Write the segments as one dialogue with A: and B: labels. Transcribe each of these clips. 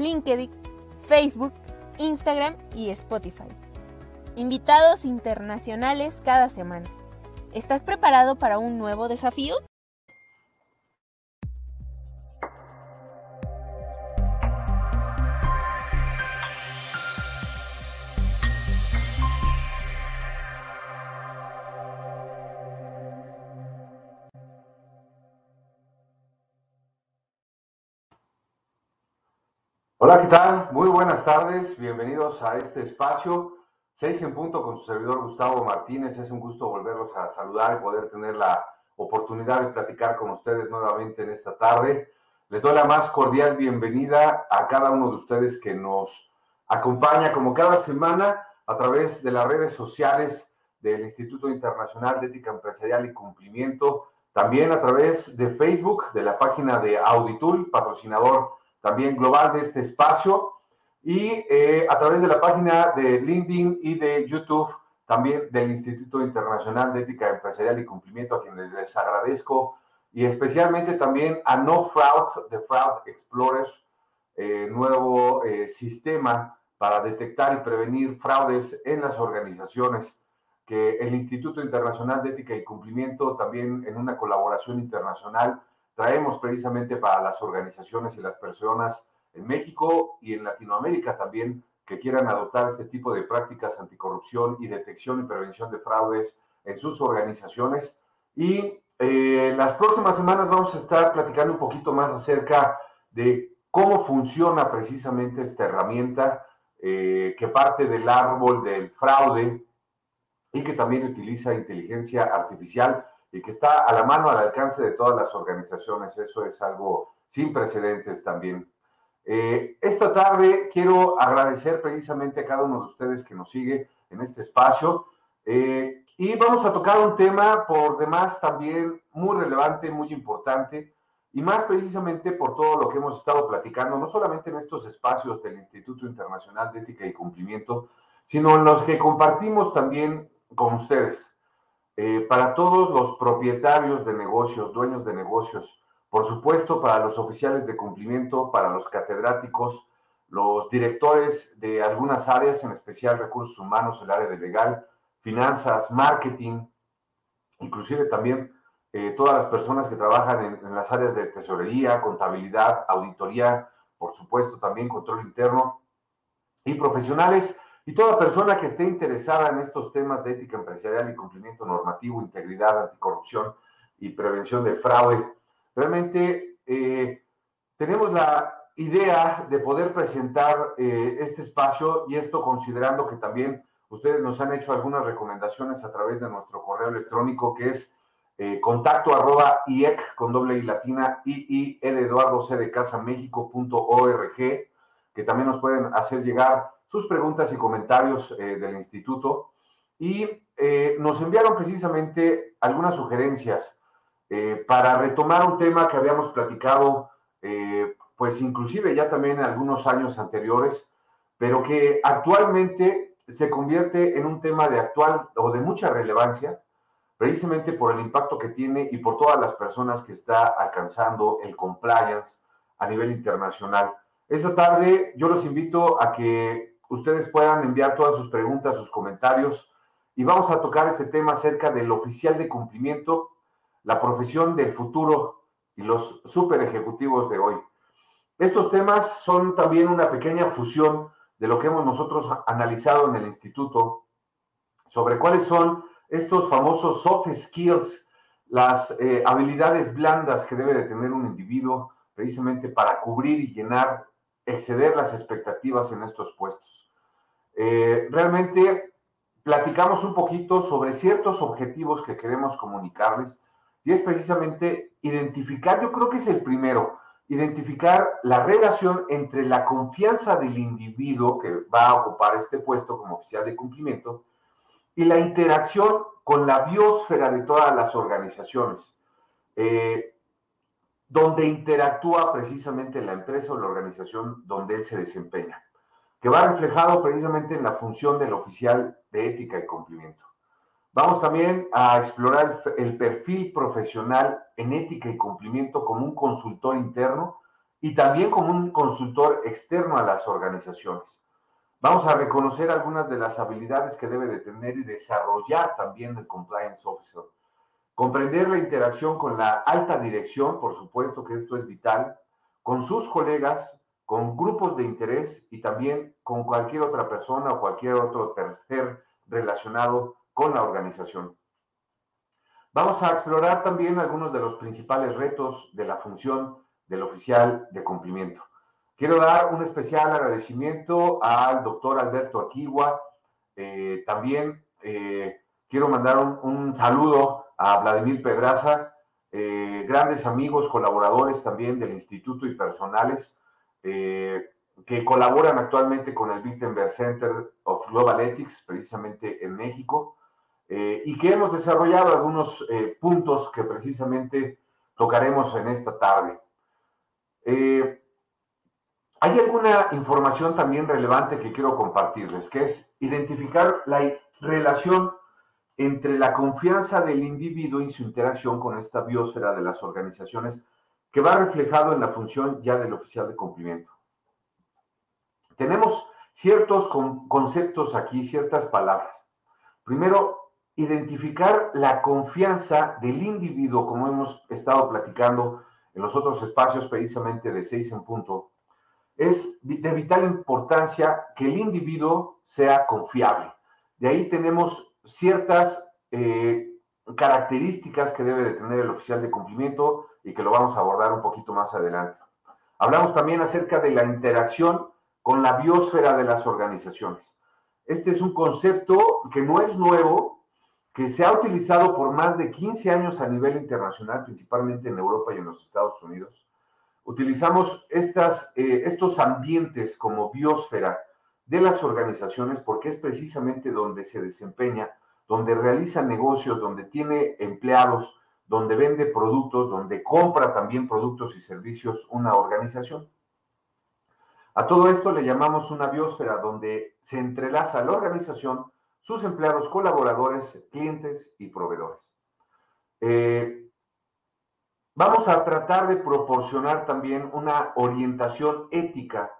A: LinkedIn, Facebook, Instagram y Spotify. Invitados internacionales cada semana. ¿Estás preparado para un nuevo desafío?
B: Hola, ¿qué tal? Muy buenas tardes. Bienvenidos a este espacio. Seis en punto con su servidor Gustavo Martínez. Es un gusto volverlos a saludar y poder tener la oportunidad de platicar con ustedes nuevamente en esta tarde. Les doy la más cordial bienvenida a cada uno de ustedes que nos acompaña como cada semana a través de las redes sociales del Instituto Internacional de Ética Empresarial y Cumplimiento, también a través de Facebook, de la página de Auditul, patrocinador también global de este espacio. Y eh, a través de la página de LinkedIn y de YouTube también del Instituto Internacional de Ética Empresarial y Cumplimiento, a quienes les agradezco, y especialmente también a No Fraud de Fraud Explorer, eh, nuevo eh, sistema para detectar y prevenir fraudes en las organizaciones, que el Instituto Internacional de Ética y Cumplimiento, también en una colaboración internacional, traemos precisamente para las organizaciones y las personas en México y en Latinoamérica también que quieran adoptar este tipo de prácticas anticorrupción y detección y prevención de fraudes en sus organizaciones. Y eh, las próximas semanas vamos a estar platicando un poquito más acerca de cómo funciona precisamente esta herramienta eh, que parte del árbol del fraude y que también utiliza inteligencia artificial y que está a la mano, al alcance de todas las organizaciones. Eso es algo sin precedentes también. Eh, esta tarde quiero agradecer precisamente a cada uno de ustedes que nos sigue en este espacio eh, y vamos a tocar un tema por demás también muy relevante, muy importante y más precisamente por todo lo que hemos estado platicando, no solamente en estos espacios del Instituto Internacional de Ética y Cumplimiento, sino en los que compartimos también con ustedes. Eh, para todos los propietarios de negocios, dueños de negocios, por supuesto para los oficiales de cumplimiento, para los catedráticos, los directores de algunas áreas, en especial recursos humanos, el área de legal, finanzas, marketing, inclusive también eh, todas las personas que trabajan en, en las áreas de tesorería, contabilidad, auditoría, por supuesto también control interno, y profesionales y toda persona que esté interesada en estos temas de ética empresarial y cumplimiento normativo, integridad, anticorrupción y prevención del fraude, realmente eh, tenemos la idea de poder presentar eh, este espacio y esto considerando que también ustedes nos han hecho algunas recomendaciones a través de nuestro correo electrónico que es eh, contacto arroba IEC con doble I latina I I L Eduardo C de Casa México.org que también nos pueden hacer llegar sus preguntas y comentarios eh, del instituto y eh, nos enviaron precisamente algunas sugerencias eh, para retomar un tema que habíamos platicado, pues inclusive ya también en algunos años anteriores, pero que actualmente se convierte en un tema de actual o de mucha relevancia, precisamente por el impacto que tiene y por todas las personas que está alcanzando el compliance a nivel internacional. Esta tarde yo los invito a que ustedes puedan enviar todas sus preguntas, sus comentarios y vamos a tocar este tema acerca del oficial de cumplimiento, la profesión del futuro y los super ejecutivos de hoy. Estos temas son también una pequeña fusión de lo que hemos nosotros analizado en el instituto sobre cuáles son estos famosos soft skills, las eh, habilidades blandas que debe de tener un individuo precisamente para cubrir y llenar exceder las expectativas en estos puestos. Eh, realmente platicamos un poquito sobre ciertos objetivos que queremos comunicarles y es precisamente identificar, yo creo que es el primero, identificar la relación entre la confianza del individuo que va a ocupar este puesto como oficial de cumplimiento y la interacción con la biosfera de todas las organizaciones, eh, donde interactúa precisamente la empresa o la organización donde él se desempeña, que va reflejado precisamente en la función del oficial de ética y cumplimiento. Vamos también a explorar el perfil profesional en ética y cumplimiento como un consultor interno y también como un consultor externo a las organizaciones. Vamos a reconocer algunas de las habilidades que debe de tener y desarrollar también el compliance officer. Comprender la interacción con la alta dirección, por supuesto que esto es vital, con sus colegas, con grupos de interés y también con cualquier otra persona o cualquier otro tercer relacionado con la organización. Vamos a explorar también algunos de los principales retos de la función del oficial de cumplimiento. Quiero dar un especial agradecimiento al doctor Alberto Aquigua. Eh, también eh, quiero mandar un, saludo a Vladimir Pedraza, eh, grandes amigos, colaboradores también del instituto y personales que colaboran actualmente con el Wittenberg Center of Global Ethics, precisamente en México. Eh, y que hemos desarrollado algunos eh, puntos que precisamente tocaremos en esta tarde. Eh, hay alguna información también relevante que quiero compartirles, que es identificar la relación entre la confianza del individuo y su interacción con esta biosfera de las organizaciones, que va reflejado en la función ya del oficial de cumplimiento. Tenemos ciertos conceptos aquí, ciertas palabras. Primero, identificar la confianza del individuo, como hemos estado platicando en los otros espacios precisamente de seis en punto, es de vital importancia que el individuo sea confiable. De ahí tenemos ciertas eh, características que debe de tener el oficial de cumplimiento y que lo vamos a abordar un poquito más adelante. Hablamos también acerca de la interacción con la biosfera de las organizaciones. Este es un concepto que no es nuevo, que se ha utilizado por más de 15 años a nivel internacional, principalmente en Europa y en los Estados Unidos. Utilizamos eh, estos ambientes como biosfera de las organizaciones porque es precisamente donde se desempeña, donde realiza negocios, donde tiene empleados, donde vende productos, donde compra también productos y servicios una organización. A todo esto le llamamos una biosfera donde se entrelaza la organización sus empleados, colaboradores, clientes y proveedores. Eh, vamos a tratar de proporcionar también una orientación ética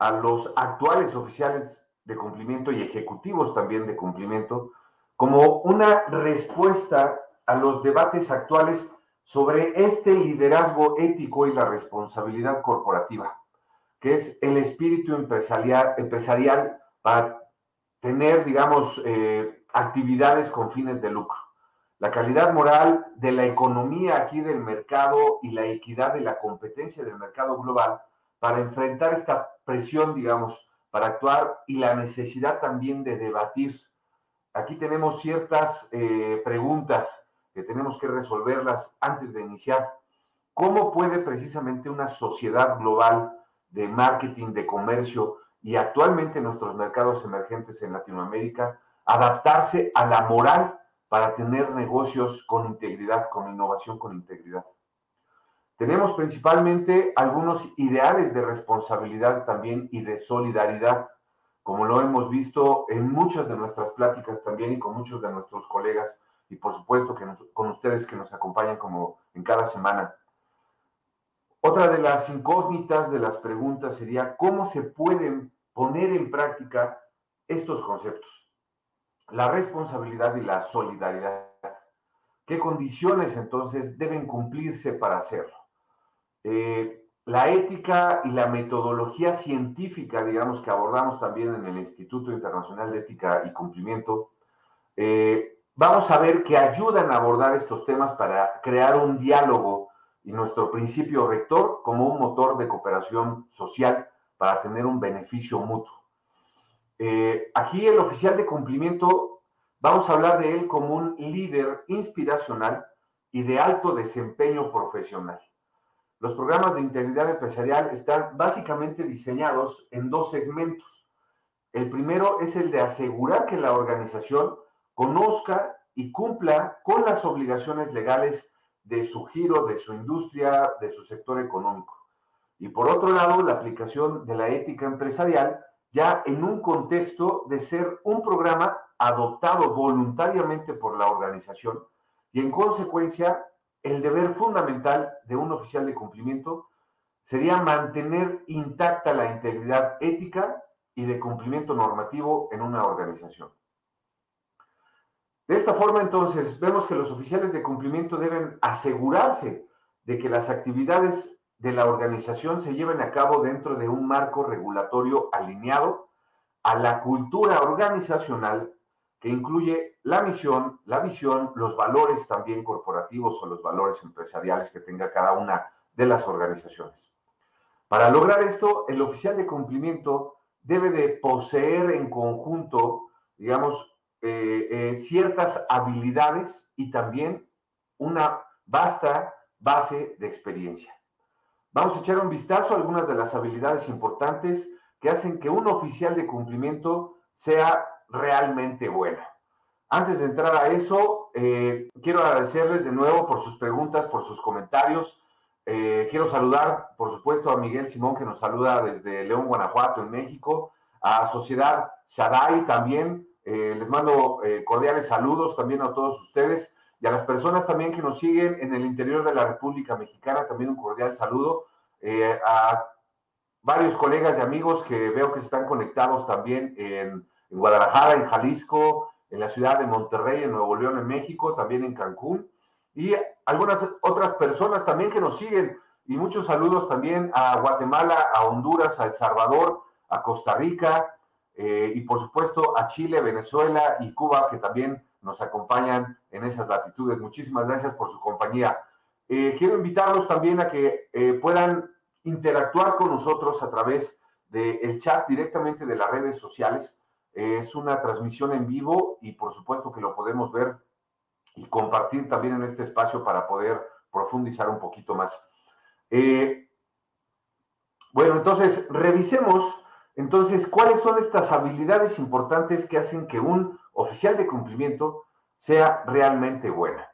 B: a los actuales oficiales de cumplimiento y ejecutivos también de cumplimiento como una respuesta a los debates actuales sobre este liderazgo ético y la responsabilidad corporativa, que es el espíritu empresarial, empresarial para tener, digamos, eh, actividades con fines de lucro. La calidad moral de la economía aquí del mercado y la equidad de la competencia del mercado global para enfrentar esta presión, digamos, para actuar y la necesidad también de debatir. Aquí tenemos ciertas eh, preguntas que tenemos que resolverlas antes de iniciar. ¿Cómo puede precisamente una sociedad global de marketing, de comercio, y actualmente nuestros mercados emergentes en Latinoamérica adaptarse a la moral para tener negocios con integridad, con innovación con integridad. Tenemos principalmente algunos ideales de responsabilidad también y de solidaridad, como lo hemos visto en muchas de nuestras pláticas también y con muchos de nuestros colegas y por supuesto que con ustedes que nos acompañan como en cada semana. Otra de las incógnitas de las preguntas sería cómo se pueden poner en práctica estos conceptos. La responsabilidad y la solidaridad. ¿Qué condiciones entonces deben cumplirse para hacerlo? Eh, la ética y la metodología científica, digamos, que abordamos también en el Instituto Internacional de Ética y Cumplimiento, eh, vamos a ver que ayudan a abordar estos temas para crear un diálogo y nuestro principio rector como un motor de cooperación social para tener un beneficio mutuo. Eh, aquí el oficial de cumplimiento, vamos a hablar de él como un líder inspiracional y de alto desempeño profesional. Los programas de integridad empresarial están básicamente diseñados en dos segmentos. El primero es el de asegurar que la organización conozca y cumpla con las obligaciones legales de su giro, de su industria, de su sector económico. Y por otro lado, la aplicación de la ética empresarial ya en un contexto de ser un programa adoptado voluntariamente por la organización y en consecuencia el deber fundamental de un oficial de cumplimiento sería mantener intacta la integridad ética y de cumplimiento normativo en una organización. De esta forma, entonces, vemos que los oficiales de cumplimiento deben asegurarse de que las actividades de la organización se lleven a cabo dentro de un marco regulatorio alineado a la cultura organizacional que incluye la misión, la visión, los valores también corporativos o los valores empresariales que tenga cada una de las organizaciones. Para lograr esto, el oficial de cumplimiento debe de poseer en conjunto, digamos, eh, eh, ciertas habilidades y también una vasta base de experiencia. Vamos a echar un vistazo a algunas de las habilidades importantes que hacen que un oficial de cumplimiento sea realmente buena. Antes de entrar a eso, eh, quiero agradecerles de nuevo por sus preguntas, por sus comentarios. Eh, quiero saludar, por supuesto, a Miguel Simón, que nos saluda desde León, Guanajuato, en México, a Sociedad Shaddai también. Eh, les mando cordiales saludos también a todos ustedes y a las personas también que nos siguen en el interior de la República Mexicana, también un cordial saludo. a varios colegas y amigos que veo que están conectados también en en Guadalajara, en Jalisco, en la ciudad de Monterrey, en Nuevo León, en México, también en Cancún, y algunas otras personas también que nos siguen. Y muchos saludos también a Guatemala, a Honduras, a El Salvador, a Costa Rica, eh, y por supuesto a Chile, Venezuela y Cuba, que también nos acompañan en esas latitudes. Muchísimas gracias por su compañía. Eh, quiero invitarlos también a que eh, puedan interactuar con nosotros a través del chat directamente de las redes sociales. Es una transmisión en vivo y por supuesto que lo podemos ver y compartir también en este espacio para poder profundizar un poquito más. Eh, bueno, entonces revisemos entonces cuáles son estas habilidades importantes que hacen que un oficial de cumplimiento sea realmente buena.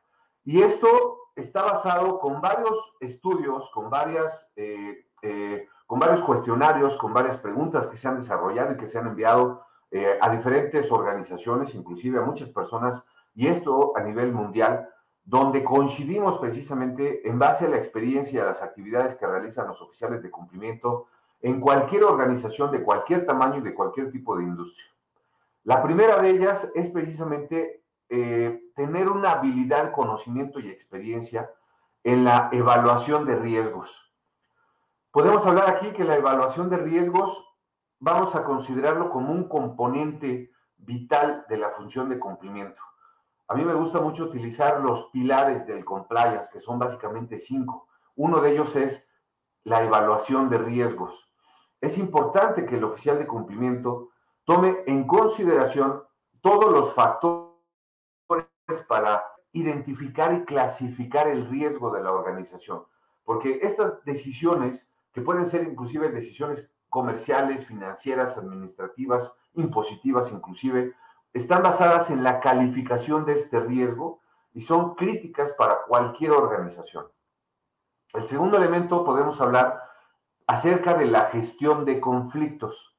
B: Y esto está basado con varios estudios, con varias, eh, eh, con varios cuestionarios, con varias preguntas que se han desarrollado y que se han enviado eh, a diferentes organizaciones, inclusive a muchas personas, y esto a nivel mundial, donde coincidimos precisamente en base a la experiencia de las actividades que realizan los oficiales de cumplimiento en cualquier organización de cualquier tamaño y de cualquier tipo de industria. La primera de ellas es precisamente eh, tener una habilidad, conocimiento y experiencia en la evaluación de riesgos. Podemos hablar aquí que la evaluación de riesgos vamos a considerarlo como un componente vital de la función de cumplimiento. A mí me gusta mucho utilizar los pilares del compliance, que son básicamente cinco. Uno de ellos es la evaluación de riesgos. Es importante que el oficial de cumplimiento tome en consideración todos los factores para identificar y clasificar el riesgo de la organización, porque estas decisiones, que pueden ser inclusive decisiones comerciales, financieras, administrativas, impositivas inclusive, están basadas en la calificación de este riesgo y son críticas para cualquier organización. El segundo elemento podemos hablar acerca de la gestión de conflictos.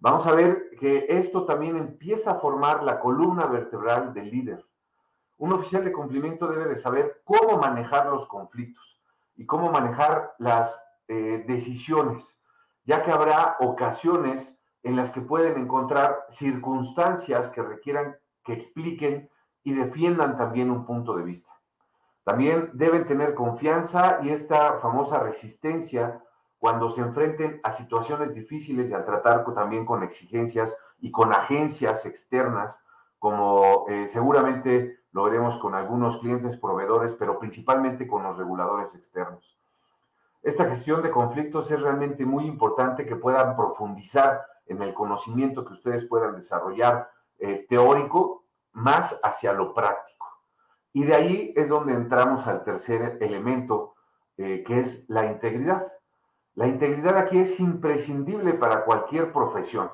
B: Vamos a ver que esto también empieza a formar la columna vertebral del líder. Un oficial de cumplimiento debe de saber cómo manejar los conflictos y cómo manejar las eh, decisiones ya que habrá ocasiones en las que pueden encontrar circunstancias que requieran que expliquen y defiendan también un punto de vista. También deben tener confianza y esta famosa resistencia cuando se enfrenten a situaciones difíciles y al tratar también con exigencias y con agencias externas, como eh, seguramente lo veremos con algunos clientes proveedores, pero principalmente con los reguladores externos. Esta gestión de conflictos es realmente muy importante que puedan profundizar en el conocimiento que ustedes puedan desarrollar eh, teórico más hacia lo práctico. Y de ahí es donde entramos al tercer elemento eh, que es la integridad. La integridad aquí es imprescindible para cualquier profesión.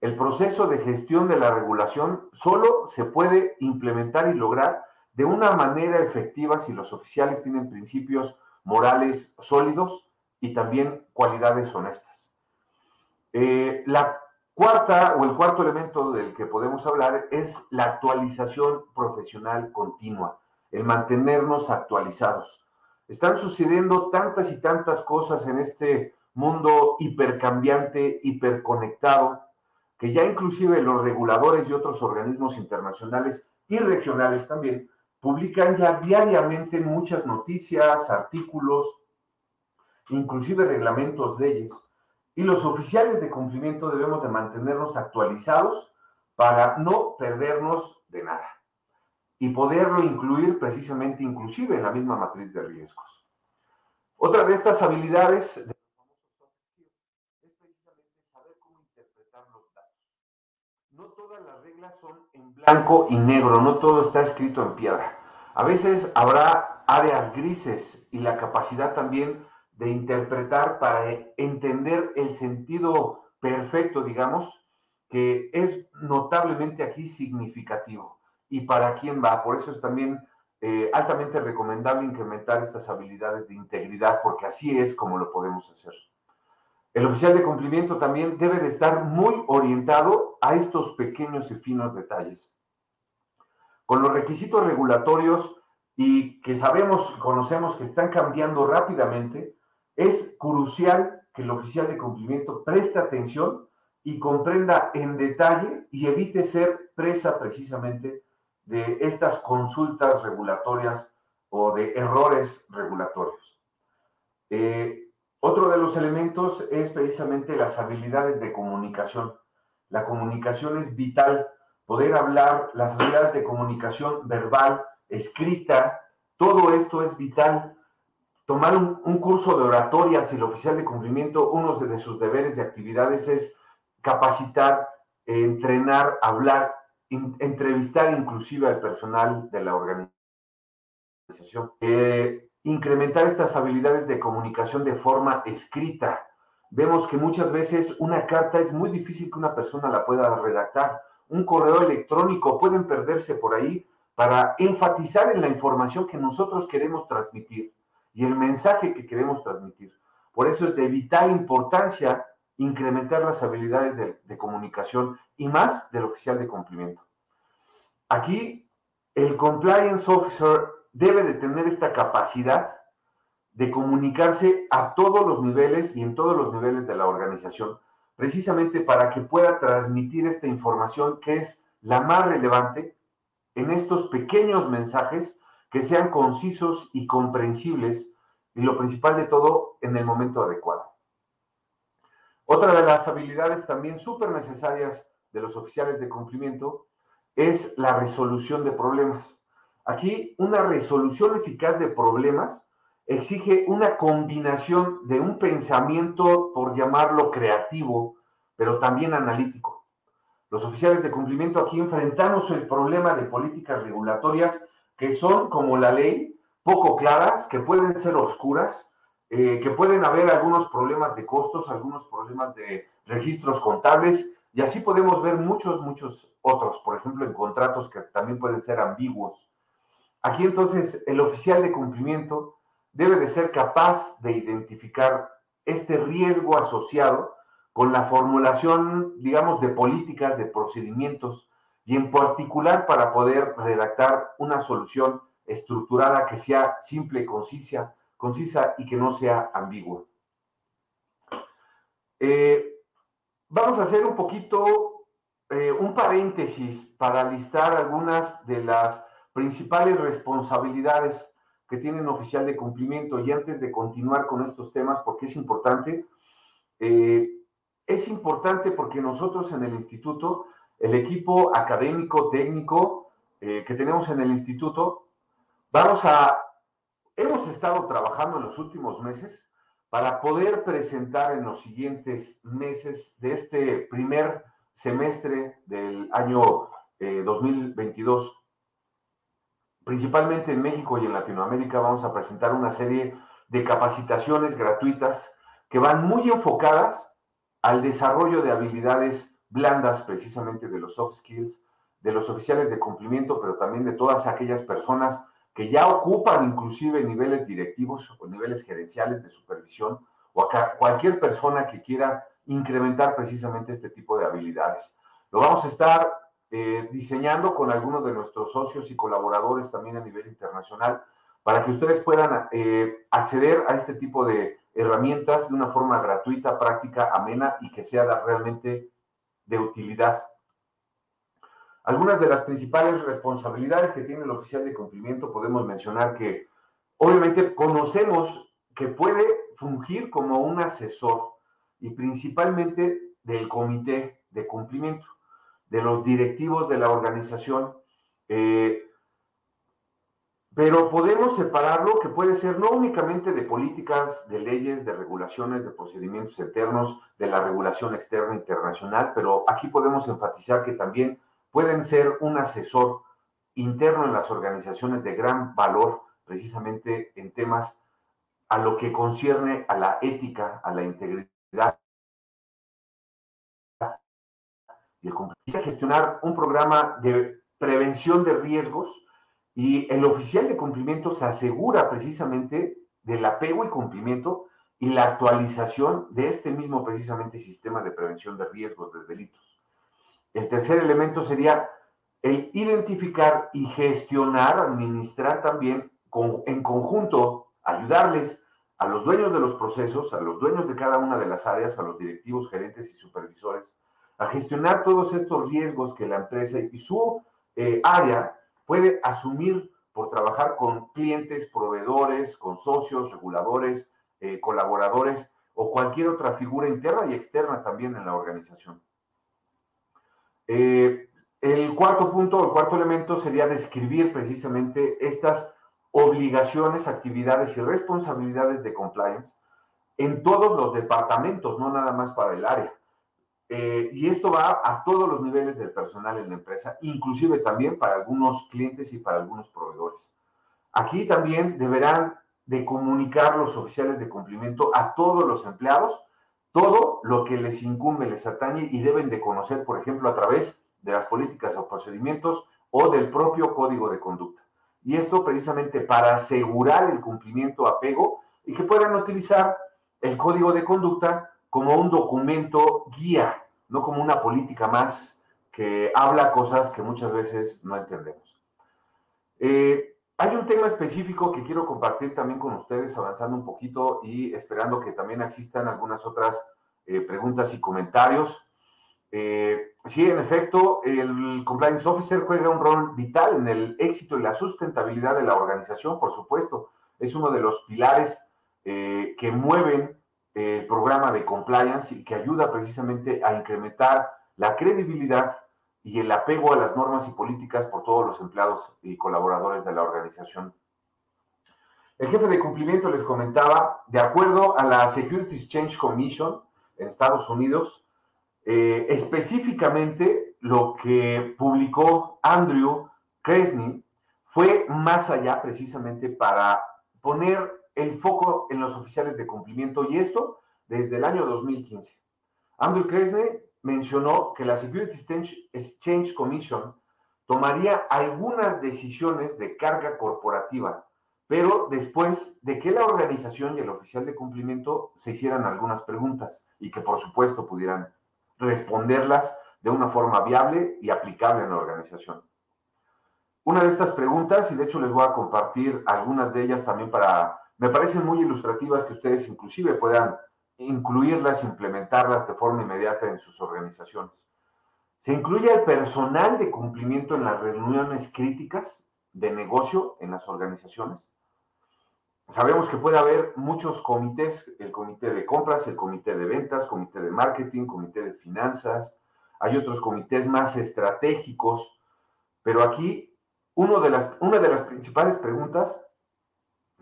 B: El proceso de gestión de la regulación solo se puede implementar y lograr de una manera efectiva si los oficiales tienen principios morales sólidos y también cualidades honestas. Eh, la cuarta o el cuarto elemento del que podemos hablar es la actualización profesional continua, el mantenernos actualizados. Están sucediendo tantas y tantas cosas en este mundo hipercambiante, hiperconectado, que ya inclusive los reguladores y otros organismos internacionales y regionales también publican ya diariamente muchas noticias, artículos, inclusive reglamentos, leyes, y los oficiales de cumplimiento debemos de mantenernos actualizados para no perdernos de nada y poderlo incluir precisamente inclusive en la misma matriz de riesgos. Otra de estas habilidades no todas las reglas son en blanco y negro, no todo está escrito en piedra. A veces habrá áreas grises y la capacidad también de interpretar para entender el sentido perfecto, digamos, que es notablemente aquí significativo. Y para quién va, por eso es también eh, altamente recomendable incrementar estas habilidades de integridad, porque así es como lo podemos hacer. El oficial de cumplimiento también debe de estar muy orientado a estos pequeños y finos detalles. Con los requisitos regulatorios y que sabemos, conocemos que están cambiando rápidamente, es crucial que el oficial de cumplimiento preste atención y comprenda en detalle y evite ser presa precisamente de estas consultas regulatorias o de errores regulatorios. Eh, otro de los elementos es precisamente las habilidades de comunicación. La comunicación es vital. Poder hablar, las habilidades de comunicación verbal, escrita, todo esto es vital. Tomar un, curso de oratoria, si el oficial de cumplimiento, uno de sus deberes y actividades es capacitar, entrenar, hablar, entrevistar inclusive al personal de la organización. Eh, incrementar estas habilidades de comunicación de forma escrita. Vemos que muchas veces una carta es muy difícil que una persona la pueda redactar. Un correo electrónico pueden perderse por ahí para enfatizar en la información que nosotros queremos transmitir y el mensaje que queremos transmitir. Por eso es de vital importancia incrementar las habilidades de, de comunicación y más del oficial de cumplimiento. Aquí, el compliance officer debe de tener esta capacidad de comunicarse a todos los niveles y en todos los niveles de la organización, precisamente para que pueda transmitir esta información que es la más relevante en estos pequeños mensajes que sean concisos y comprensibles y lo principal de todo en el momento adecuado. Otra de las habilidades también súper necesarias de los oficiales de cumplimiento es la resolución de problemas. Aquí una resolución eficaz de problemas exige una combinación de un pensamiento, por llamarlo creativo, pero también analítico. Los oficiales de cumplimiento aquí enfrentamos el problema de políticas regulatorias que son, como la ley, poco claras, que pueden ser oscuras, eh, que pueden haber algunos problemas de costos, algunos problemas de registros contables, y así podemos ver muchos, muchos otros, por ejemplo, en contratos que también pueden ser ambiguos. Aquí entonces el oficial de cumplimiento debe de ser capaz de identificar este riesgo asociado con la formulación, digamos, de políticas, de procedimientos y en particular para poder redactar una solución estructurada que sea simple, concisa, concisa y que no sea ambigua. Eh, vamos a hacer un poquito, eh, un paréntesis para listar algunas de las principales responsabilidades que tiene un oficial de cumplimiento. Y antes de continuar con estos temas, porque es importante, eh, es importante porque nosotros en el instituto, el equipo académico, técnico eh, que tenemos en el instituto, vamos a, hemos estado trabajando en los últimos meses para poder presentar en los siguientes meses de este primer semestre del año 2022 eh, principalmente en México y en Latinoamérica, vamos a presentar una serie de capacitaciones gratuitas que van muy enfocadas al desarrollo de habilidades blandas precisamente de los soft skills, de los oficiales de cumplimiento, pero también de todas aquellas personas que ya ocupan inclusive niveles directivos o niveles gerenciales de supervisión o a cualquier persona que quiera incrementar precisamente este tipo de habilidades. Lo vamos a estar eh, diseñando con algunos de nuestros socios y colaboradores también a nivel internacional para que ustedes puedan eh, acceder a este tipo de herramientas de una forma gratuita, práctica, amena y que sea realmente de utilidad. Algunas de las principales responsabilidades que tiene el oficial de cumplimiento podemos mencionar que obviamente conocemos que puede fungir como un asesor y principalmente del comité de cumplimiento, de los directivos de la organización. Eh, pero podemos separarlo que puede ser no únicamente de políticas, de leyes, de regulaciones, de procedimientos internos, de la regulación externa internacional, pero aquí podemos enfatizar que también pueden ser un asesor interno en las organizaciones de gran valor, precisamente en temas a lo que concierne a la ética, a la integridad y. Gestionar un programa de prevención de riesgos y el oficial de cumplimiento se asegura precisamente del apego y cumplimiento y la actualización de este mismo precisamente sistema de prevención de riesgos de delitos. El tercer elemento sería el identificar y gestionar, administrar también en conjunto, ayudarles a los dueños de los procesos, a los dueños de cada una de las áreas, a los directivos, gerentes y supervisores, a gestionar todos estos riesgos que la empresa y su eh, área puede asumir por trabajar con clientes, proveedores, con socios, reguladores, eh, colaboradores o cualquier otra figura interna y externa también en la organización. Eh, el cuarto punto, el cuarto elemento sería describir precisamente estas obligaciones, actividades y responsabilidades de compliance en todos los departamentos, no nada más para el área. Eh, y esto va a todos los niveles del personal en la empresa, inclusive también para algunos clientes y para algunos proveedores. Aquí también deberán de comunicar los oficiales de cumplimiento a todos los empleados todo lo que les incumbe, les atañe y deben de conocer, por ejemplo, a través de las políticas o procedimientos o del propio código de conducta. Y esto precisamente para asegurar el cumplimiento apego y que puedan utilizar el código de conducta como un documento guía, no como una política más que habla cosas que muchas veces no entendemos. Eh, hay un tema específico que quiero compartir también con ustedes, avanzando un poquito y esperando que también existan algunas otras eh, preguntas y comentarios. Eh, sí, en efecto, el compliance officer juega un rol vital en el éxito y la sustentabilidad de la organización, por supuesto. Es uno de los pilares que mueven el programa de compliance y que ayuda precisamente a incrementar la credibilidad y el apego a las normas y políticas por todos los empleados y colaboradores de la organización. El jefe de cumplimiento les comentaba, de acuerdo a la Securities Exchange Commission en Estados Unidos, eh, específicamente lo que publicó Andrew Kresny fue más allá precisamente para poner el foco en los oficiales de cumplimiento y esto desde el año 2015. Andrew Kresne mencionó que la Security Exchange Commission tomaría algunas decisiones de carga corporativa, pero después de que la organización y el oficial de cumplimiento se hicieran algunas preguntas y que por supuesto pudieran responderlas de una forma viable y aplicable en la organización. Una de estas preguntas, y de hecho les voy a compartir algunas de ellas también para me parecen muy ilustrativas que ustedes inclusive puedan incluirlas, implementarlas de forma inmediata en sus organizaciones. Se incluye el personal de cumplimiento en las reuniones críticas de negocio en las organizaciones. Sabemos que puede haber muchos comités, el comité de compras, el comité de ventas, comité de marketing, comité de finanzas, hay otros comités más estratégicos, pero aquí uno de las, una de las principales preguntas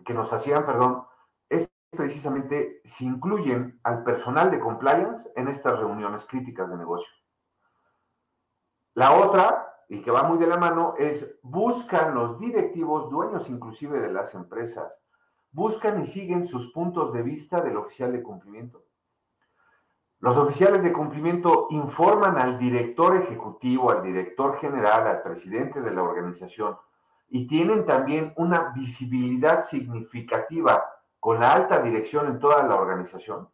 B: que nos hacían, perdón, es precisamente si incluyen al personal de compliance en estas reuniones críticas de negocio. La otra, y que va muy de la mano, es buscan los directivos, dueños inclusive de las empresas, buscan y siguen sus puntos de vista del oficial de cumplimiento. Los oficiales de cumplimiento informan al director ejecutivo, al director general, al presidente de la organización y tienen también una visibilidad significativa con la alta dirección en toda la organización.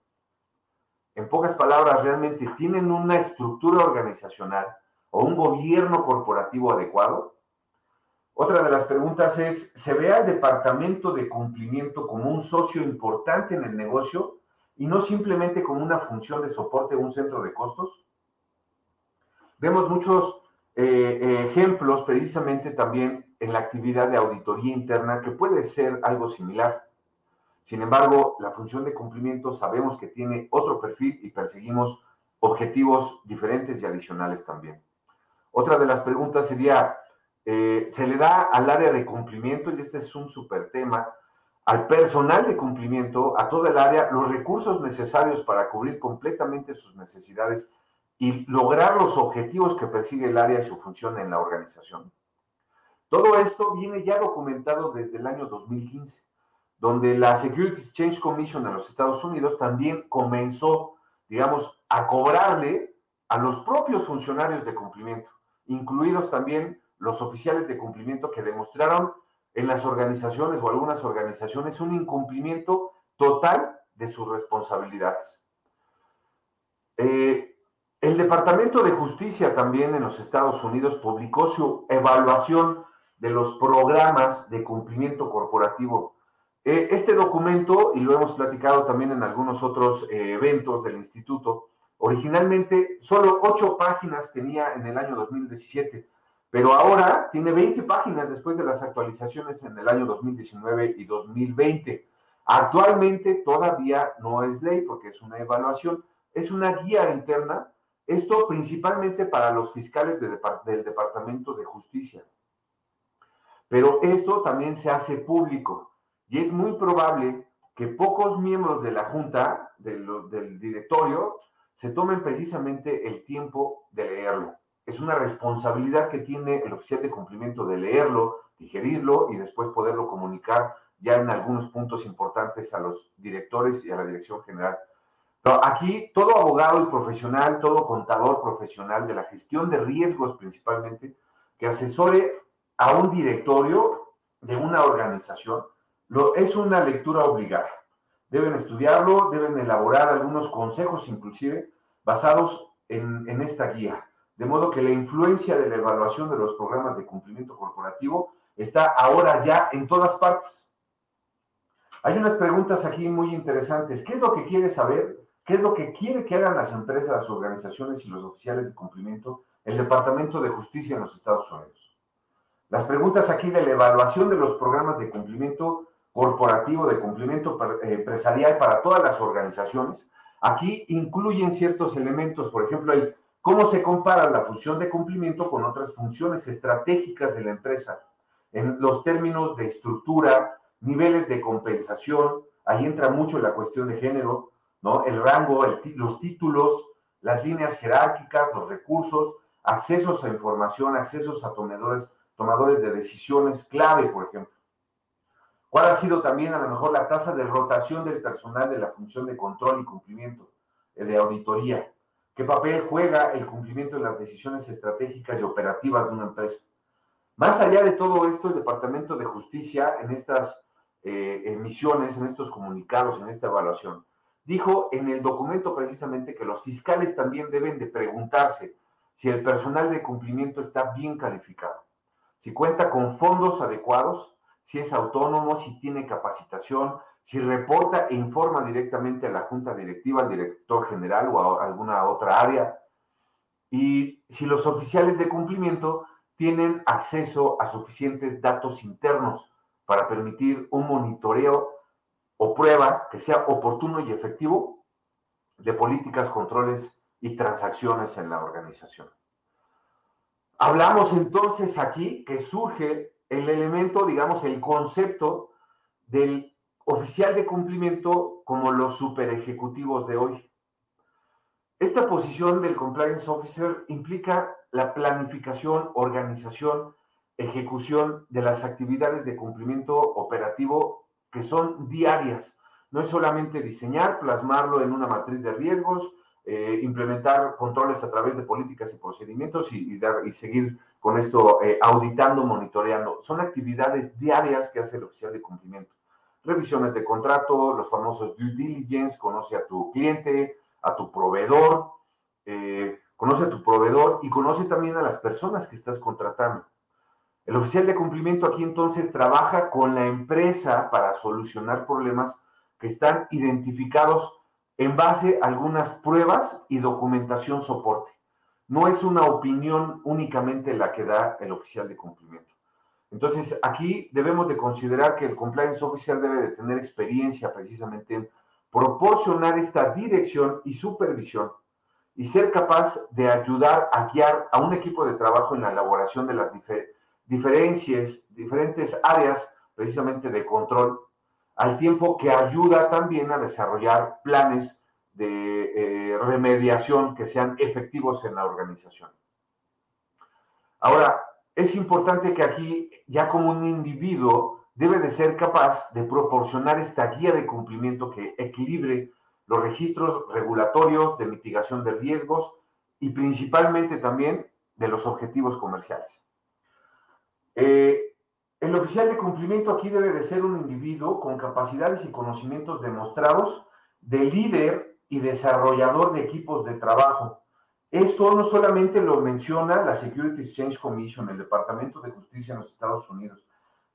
B: En pocas palabras, realmente tienen una estructura organizacional o un gobierno corporativo adecuado. Otra de las preguntas es, ¿se ve al departamento de cumplimiento como un socio importante en el negocio y no simplemente como una función de soporte o un centro de costos? Vemos muchos eh, eh, ejemplos precisamente también en la actividad de auditoría interna que puede ser algo similar. Sin embargo, la función de cumplimiento sabemos que tiene otro perfil y perseguimos objetivos diferentes y adicionales también. Otra de las preguntas sería, eh, ¿se le da al área de cumplimiento, y este es un súper tema, al personal de cumplimiento, a toda el área, los recursos necesarios para cubrir completamente sus necesidades y lograr los objetivos que persigue el área y su función en la organización? Todo esto viene ya documentado desde el año 2015 donde la Security Exchange Commission en los Estados Unidos también comenzó, digamos, a cobrarle a los propios funcionarios de cumplimiento, incluidos también los oficiales de cumplimiento que demostraron en las organizaciones o algunas organizaciones un incumplimiento total de sus responsabilidades. Eh, el Departamento de Justicia también en los Estados Unidos publicó su evaluación de los programas de cumplimiento corporativo eh, este documento, y lo hemos platicado también en algunos otros eh, eventos del instituto, originalmente solo ocho páginas tenía en el año 2017, pero ahora tiene 20 páginas después de las actualizaciones en el año 2019 y 2020. Actualmente todavía no es ley porque es una evaluación, es una guía interna, esto principalmente para los fiscales del Departamento de Justicia. Pero esto también se hace público y es muy probable que pocos miembros de la junta, del, directorio, se tomen precisamente el tiempo de leerlo. Es una responsabilidad que tiene el oficial de cumplimiento de leerlo, digerirlo y después poderlo comunicar ya en algunos puntos importantes a los directores y a la dirección general. Aquí todo abogado y profesional, todo contador profesional de la gestión de riesgos principalmente, que asesore a un directorio de una organización, es una lectura obligada. Deben estudiarlo, deben elaborar algunos consejos inclusive basados en, en esta guía. De modo que la influencia de la evaluación de los programas de cumplimiento corporativo está ahora ya en todas partes. Hay unas preguntas aquí muy interesantes. ¿Qué es lo que quiere saber? ¿Qué es lo que quiere que hagan las empresas, las organizaciones y los oficiales de cumplimiento el Departamento de Justicia en los Estados Unidos? Las preguntas aquí de la evaluación de los programas de cumplimiento corporativo de cumplimiento eh, empresarial para todas las organizaciones. Aquí incluyen ciertos elementos, por ejemplo, el cómo se compara la función de cumplimiento con otras funciones estratégicas de la empresa, en los términos de estructura, niveles de compensación, ahí entra mucho la cuestión de género, ¿no? El rango, los títulos, las líneas jerárquicas, los recursos, accesos a información, accesos a tomadores, tomadores de decisiones clave, por ejemplo. ¿Cuál ha sido también a lo mejor la tasa de rotación del personal de la función de control y cumplimiento, eh, de auditoría? ¿Qué papel juega el cumplimiento de las decisiones estratégicas y operativas de una empresa? Más allá de todo esto, el Departamento de Justicia en estas eh, emisiones, en estos comunicados, en esta evaluación, dijo en el documento precisamente que los fiscales también deben de preguntarse si el personal de cumplimiento está bien calificado, si cuenta con fondos adecuados si es autónomo, si tiene capacitación, si reporta e informa directamente a la junta directiva, al director general o a alguna otra área, y si los oficiales de cumplimiento tienen acceso a suficientes datos internos para permitir un monitoreo o prueba que sea oportuno y efectivo de políticas, controles y transacciones en la organización. Hablamos entonces aquí que surge el elemento, digamos, el concepto del oficial de cumplimiento como los super ejecutivos de hoy. Esta posición del compliance officer implica la planificación, organización, ejecución de las actividades de cumplimiento operativo que son diarias. No es solamente diseñar, plasmarlo en una matriz de riesgos, eh, implementar controles a través de políticas y procedimientos y, y seguir con esto eh, auditando, monitoreando. Son actividades diarias que hace el oficial de cumplimiento. Revisiones de contrato, los famosos due diligence, conoce a tu cliente, a tu proveedor, eh, conoce a tu proveedor y conoce también a las personas que estás contratando. El oficial de cumplimiento aquí entonces trabaja con la empresa para solucionar problemas que están identificados en base a algunas pruebas y documentación soporte. No es una opinión únicamente la que da el oficial de cumplimiento. Entonces, aquí debemos de considerar que el compliance oficial debe de tener experiencia precisamente en proporcionar esta dirección y supervisión y ser capaz de ayudar a guiar a un equipo de trabajo en la elaboración de las diferencias, diferentes áreas precisamente de control, al tiempo que ayuda también a desarrollar planes de eh, remediación que sean efectivos en la organización. Ahora, es importante que aquí, ya como un individuo, debe de ser capaz de proporcionar esta guía de cumplimiento que equilibre los registros regulatorios de mitigación de riesgos y principalmente también de los objetivos comerciales. Eh, el oficial de cumplimiento aquí debe de ser un individuo con capacidades y conocimientos demostrados de líder y desarrollador de equipos de trabajo. Esto no solamente lo menciona la Security Exchange Commission, el Departamento de Justicia en los Estados Unidos,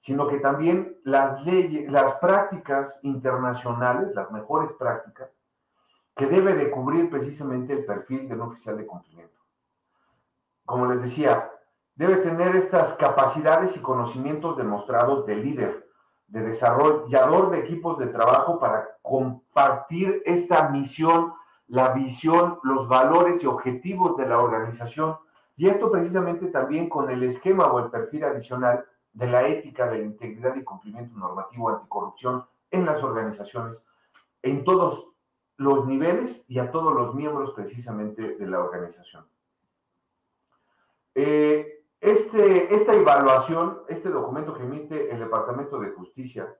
B: sino que también las leyes, las prácticas internacionales, las mejores prácticas, que debe de cubrir precisamente el perfil de un oficial de cumplimiento. Como les decía, debe tener estas capacidades y conocimientos demostrados de líder, de desarrollador de equipos de trabajo para compartir esta misión, la visión, los valores y objetivos de la organización. Y esto precisamente también con el esquema o el perfil adicional de la ética, de la integridad y cumplimiento normativo anticorrupción en las organizaciones, en todos los niveles y a todos los miembros precisamente de la organización. Eh, este, esta evaluación, este documento que emite el Departamento de Justicia,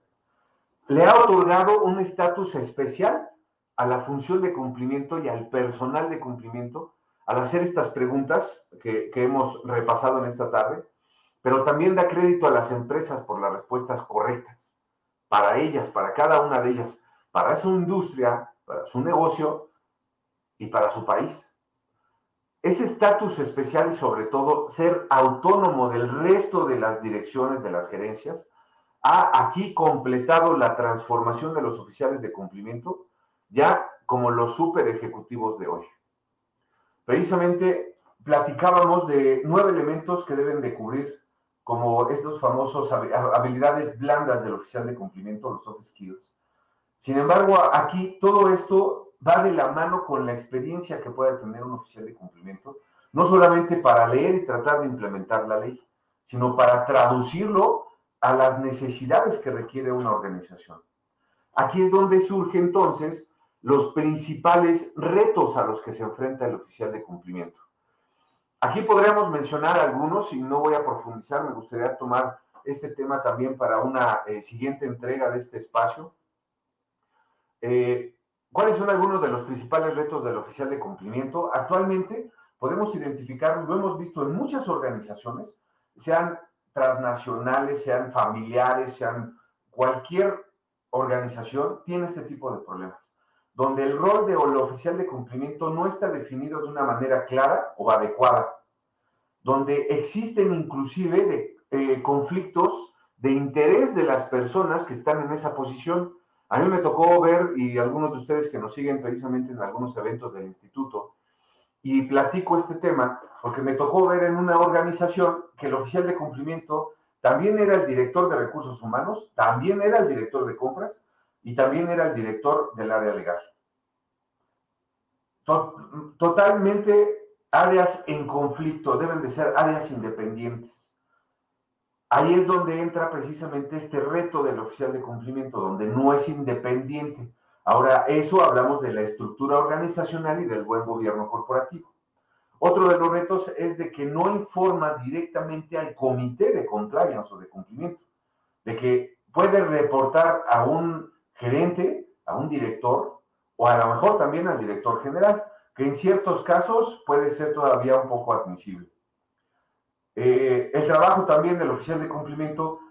B: le ha otorgado un estatus especial a la función de cumplimiento y al personal de cumplimiento al hacer estas preguntas que, que hemos repasado en esta tarde, pero también da crédito a las empresas por las respuestas correctas, para ellas, para cada una de ellas, para su industria, para su negocio y para su país. Ese estatus especial y sobre todo ser autónomo del resto de las direcciones de las gerencias ha aquí completado la transformación de los oficiales de cumplimiento ya como los super ejecutivos de hoy. Precisamente platicábamos de nueve elementos que deben de cubrir como estos famosos habilidades blandas del oficial de cumplimiento, los soft skills. Sin embargo, aquí todo esto va de la mano con la experiencia que pueda tener un oficial de cumplimiento, no solamente para leer y tratar de implementar la ley, sino para traducirlo a las necesidades que requiere una organización. Aquí es donde surge entonces los principales retos a los que se enfrenta el oficial de cumplimiento. Aquí podríamos mencionar algunos y no voy a profundizar, me gustaría tomar este tema también para una eh, siguiente entrega de este espacio. Eh, ¿Cuáles son algunos de los principales retos del oficial de cumplimiento? Actualmente podemos identificar, lo hemos visto en muchas organizaciones, sean transnacionales, sean familiares, sean cualquier organización, tiene este tipo de problemas, donde el rol de oficial de cumplimiento no está definido de una manera clara o adecuada, donde existen inclusive eh, conflictos de interés de las personas que están en esa posición a mí me tocó ver, y algunos de ustedes que nos siguen precisamente en algunos eventos del instituto, y platico este tema, porque me tocó ver en una organización que el oficial de cumplimiento también era el director de recursos humanos, también era el director de compras y también era el director del área legal. Totalmente áreas en conflicto, deben de ser áreas independientes. Ahí es donde entra precisamente este reto del oficial de cumplimiento, donde no es independiente. Ahora, eso hablamos de la estructura organizacional y del buen gobierno corporativo. Otro de los retos es de que no informa directamente al comité de compliance o de cumplimiento, de que puede reportar a un gerente, a un director, o a lo mejor también al director general, que en ciertos casos puede ser todavía un poco admisible. Eh, el trabajo también del oficial de cumplimiento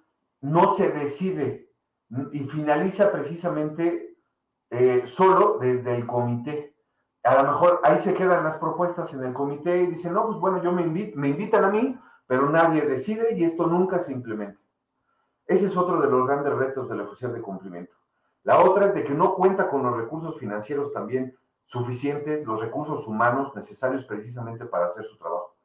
B: no se decide y finaliza precisamente eh, solo desde el comité. A lo mejor ahí se quedan las propuestas en el comité y dicen, no, pues bueno, yo me, me invitan a mí, pero nadie decide y esto nunca se implementa. Ese es otro de los grandes retos del oficial de cumplimiento. La otra es de que no cuenta con los recursos financieros también suficientes, los recursos humanos necesarios precisamente para hacer su trabajo.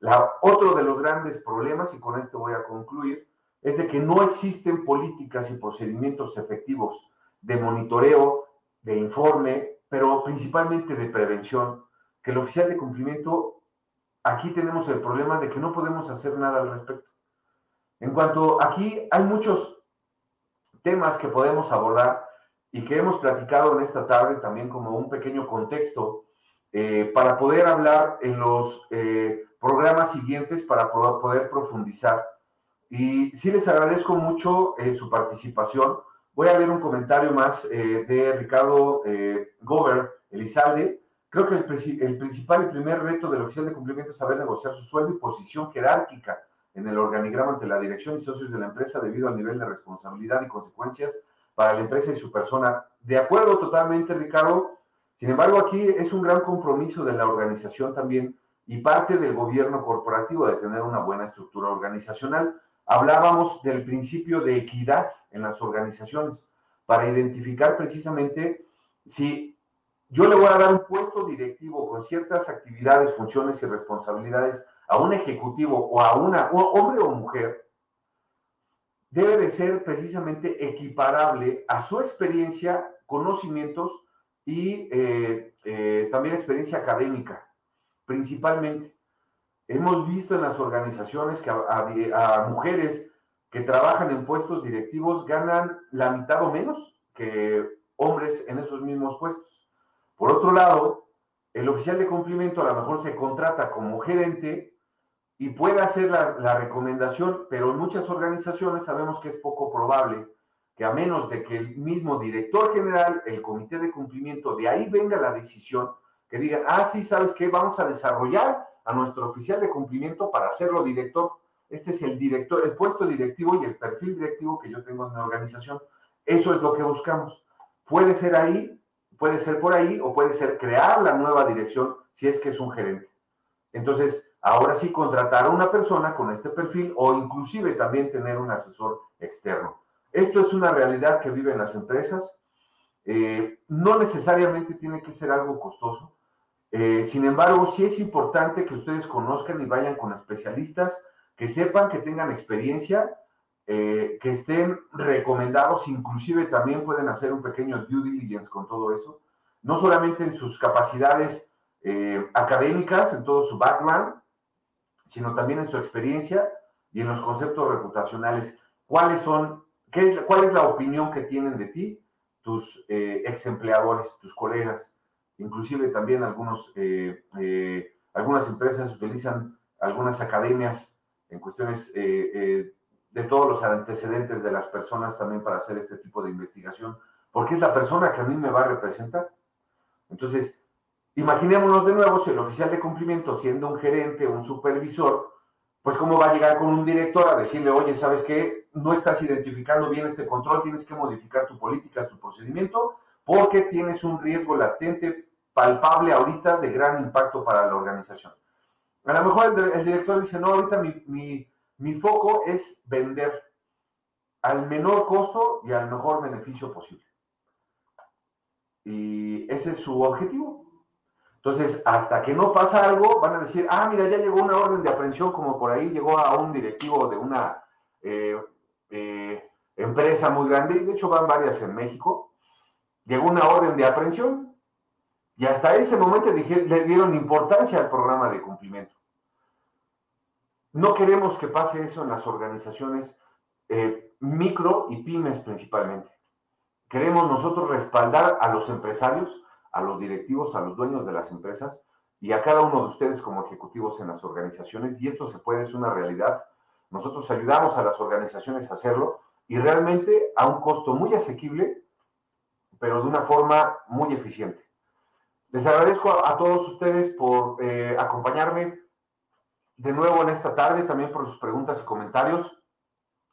B: La, otro de los grandes problemas, y con esto voy a concluir, es de que no existen políticas y procedimientos efectivos de monitoreo, de informe, pero principalmente de prevención, que el oficial de cumplimiento, aquí tenemos el problema de que no podemos hacer nada al respecto. En cuanto aquí hay muchos temas que podemos abordar y que hemos platicado en esta tarde también como un pequeño contexto eh, para poder hablar en los eh, programas siguientes para poder profundizar. Y sí les agradezco mucho eh, su participación. Voy a leer un comentario más eh, de Ricardo eh, Gober Elizalde. Creo que el, el, principal y primer reto del oficial de cumplimiento es saber negociar su sueldo y posición jerárquica en el organigrama ante la dirección y socios de la empresa debido al nivel de responsabilidad y consecuencias para la empresa y su persona. De acuerdo totalmente, Ricardo. Sin embargo, aquí es un gran compromiso de la organización también y parte del gobierno corporativo de tener una buena estructura organizacional. Hablábamos del principio de equidad en las organizaciones para identificar precisamente si yo le voy a dar un puesto directivo con ciertas actividades, funciones y responsabilidades a un ejecutivo o a una hombre o mujer, debe de ser precisamente equiparable a su experiencia, conocimientos y eh, eh, también experiencia académica principalmente. Hemos visto en las organizaciones que a, mujeres que trabajan en puestos directivos ganan la mitad o menos que hombres en esos mismos puestos. Por otro lado, el oficial de cumplimiento a lo mejor se contrata como gerente y puede hacer la, la, recomendación, pero en muchas organizaciones sabemos que es poco probable que a menos de que el mismo director general, el comité de cumplimiento, de ahí venga la decisión, que digan, ah, sí, ¿sabes qué? Vamos a desarrollar a nuestro oficial de cumplimiento para hacerlo director. Este es el director, el puesto directivo y el perfil directivo que yo tengo en mi organización. Eso es lo que buscamos. Puede ser ahí, puede ser por ahí o puede ser crear la nueva dirección si es que es un gerente. Entonces, ahora sí contratar a una persona con este perfil o inclusive también tener un asesor externo. Esto es una realidad que viven las empresas. Eh, no necesariamente tiene que ser algo costoso. Eh, sin embargo, sí es importante que ustedes conozcan y vayan con especialistas, que sepan que tengan experiencia, eh, que estén recomendados, inclusive también pueden hacer un pequeño due diligence con todo eso, no solamente en sus capacidades eh, académicas, en todo su background, sino también en su experiencia y en los conceptos reputacionales. ¿Cuáles son, qué es, cuál es la opinión que tienen de ti tus ex empleadores, tus colegas? Inclusive también algunos, eh, eh, algunas empresas utilizan algunas academias en cuestiones eh, de todos los antecedentes de las personas también para hacer este tipo de investigación, porque es la persona que a mí me va a representar. Entonces, imaginémonos de nuevo si el oficial de cumplimiento, siendo un gerente, un supervisor, pues cómo va a llegar con un director a decirle, oye, ¿sabes qué? No estás identificando bien este control, tienes que modificar tu política, tu procedimiento, porque tienes un riesgo latente palpable ahorita de gran impacto para la organización. A lo mejor el, director dice, no, ahorita mi, foco es vender al menor costo y al mejor beneficio posible. Y ese es su objetivo. Entonces, hasta que no pasa algo, van a decir, ah, mira, ya llegó una orden de aprehensión, como por ahí llegó a un directivo de una eh, eh, empresa muy grande, y de hecho van varias en México, llegó una orden de aprehensión, y hasta ese momento le dieron importancia al programa de cumplimiento. No queremos que pase eso en las organizaciones eh, micro y pymes principalmente. Queremos nosotros respaldar a los empresarios, a los directivos, a los dueños de las empresas y a cada uno de ustedes como ejecutivos en las organizaciones. Y esto se puede, es una realidad. Nosotros ayudamos a las organizaciones a hacerlo y realmente a un costo muy asequible, pero de una forma muy eficiente. Les agradezco a, todos ustedes por eh, acompañarme de nuevo en esta tarde, también por sus preguntas y comentarios.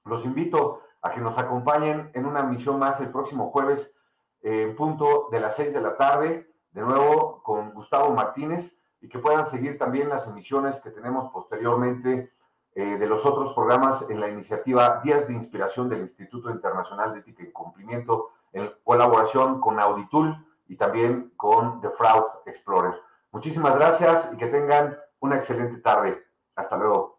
B: Los invito a que nos acompañen en una misión más el próximo jueves en punto de las 6 de la tarde, de nuevo con Gustavo Martínez, y que puedan seguir también las emisiones que tenemos posteriormente eh, de los otros programas en la iniciativa Días de Inspiración del Instituto Internacional de Ética y Cumplimiento, en colaboración con Auditul y también con The Fraud Explorer. Muchísimas gracias y que tengan una excelente tarde. Hasta luego.